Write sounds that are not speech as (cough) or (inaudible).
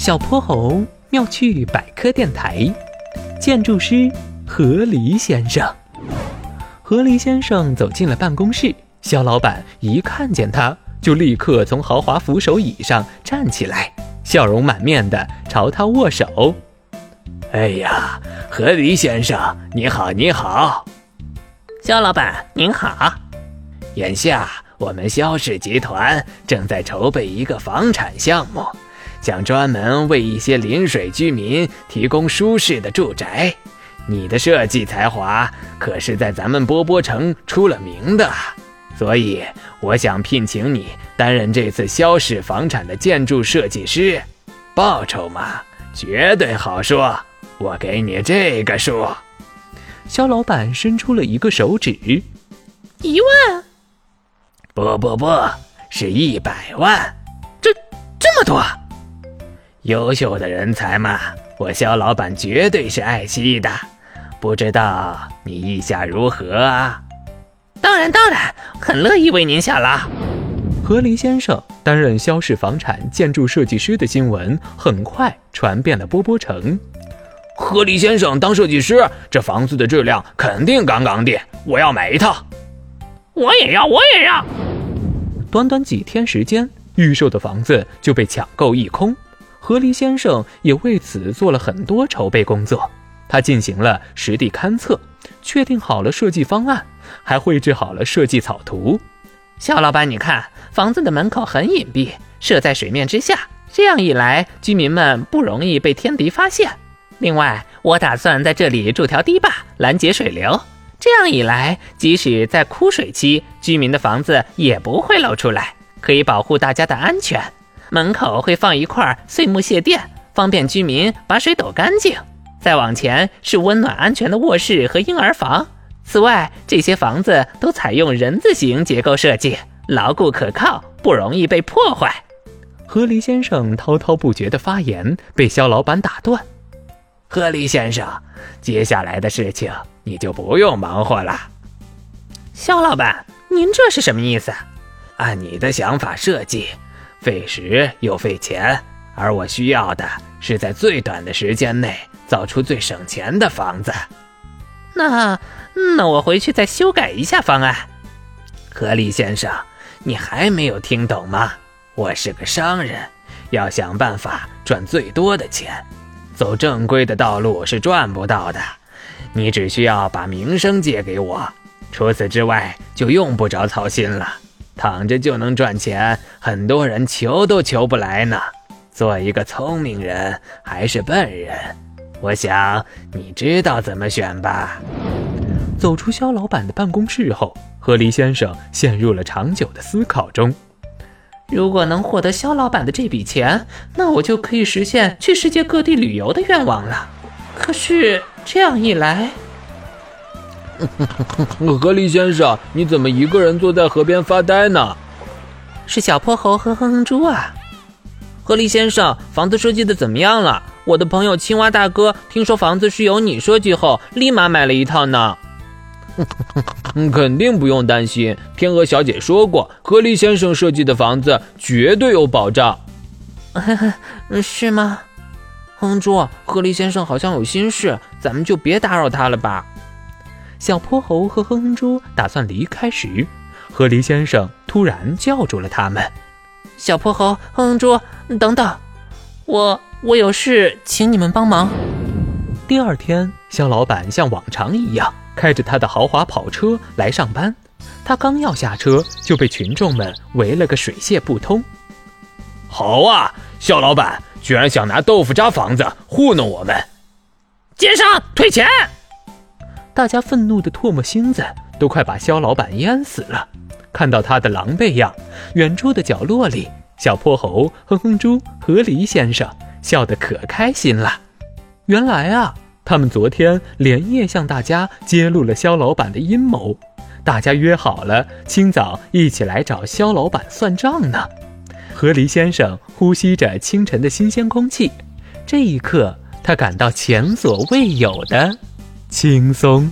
小泼猴妙趣百科电台，建筑师何黎先生。何黎先生走进了办公室，肖老板一看见他，就立刻从豪华扶手椅上站起来，笑容满面的朝他握手。哎呀，何黎先生，你好，你好。肖老板您好。眼下我们肖氏集团正在筹备一个房产项目。想专门为一些临水居民提供舒适的住宅，你的设计才华可是在咱们波波城出了名的，所以我想聘请你担任这次萧氏房产的建筑设计师，报酬嘛，绝对好说。我给你这个数，肖老板伸出了一个手指，一万？不不不，是一百万，这这么多？优秀的人才嘛，我肖老板绝对是爱惜的。不知道你意下如何啊？当然当然，很乐意为您效劳。何离先生担任肖氏房产建筑设计师的新闻很快传遍了波波城。何离先生当设计师，这房子的质量肯定杠杠的，我要买一套。我也要，我也要。短短几天时间，预售的房子就被抢购一空。何离先生也为此做了很多筹备工作，他进行了实地勘测，确定好了设计方案，还绘制好了设计草图。肖老板，你看，房子的门口很隐蔽，设在水面之下，这样一来，居民们不容易被天敌发现。另外，我打算在这里筑条堤坝，拦截水流，这样一来，即使在枯水期，居民的房子也不会露出来，可以保护大家的安全。门口会放一块碎木屑垫，方便居民把水抖干净。再往前是温暖安全的卧室和婴儿房。此外，这些房子都采用人字形结构设计，牢固可靠，不容易被破坏。何离先生滔滔不绝的发言被肖老板打断。何离先生，接下来的事情你就不用忙活了。肖老板，您这是什么意思？按你的想法设计。费时又费钱，而我需要的是在最短的时间内造出最省钱的房子。那那我回去再修改一下方案。何立先生，你还没有听懂吗？我是个商人，要想办法赚最多的钱，走正规的道路是赚不到的。你只需要把名声借给我，除此之外就用不着操心了。躺着就能赚钱，很多人求都求不来呢。做一个聪明人还是笨人？我想你知道怎么选吧。走出肖老板的办公室后，何离先生陷入了长久的思考中。如果能获得肖老板的这笔钱，那我就可以实现去世界各地旅游的愿望了。可是这样一来…… (laughs) 何离先生，你怎么一个人坐在河边发呆呢？是小泼猴和哼哼猪啊。河狸先生，房子设计的怎么样了？我的朋友青蛙大哥听说房子是由你设计后，立马买了一套呢。(laughs) 肯定不用担心，天鹅小姐说过，河狸先生设计的房子绝对有保障。(laughs) 是吗？哼哼猪，河狸先生好像有心事，咱们就别打扰他了吧。小泼猴和哼哼猪打算离开时，河狸先生突然叫住了他们：“小泼猴、哼哼猪，等等，我我有事，请你们帮忙。”第二天，肖老板像往常一样开着他的豪华跑车来上班。他刚要下车，就被群众们围了个水泄不通。好啊，肖老板居然想拿豆腐渣房子糊弄我们！奸商，退钱！大家愤怒的唾沫星子都快把肖老板淹死了。看到他的狼狈样，远处的角落里，小泼猴、哼哼猪、和狸先生笑得可开心了。原来啊，他们昨天连夜向大家揭露了肖老板的阴谋。大家约好了，清早一起来找肖老板算账呢。河狸先生呼吸着清晨的新鲜空气，这一刻，他感到前所未有的。轻松。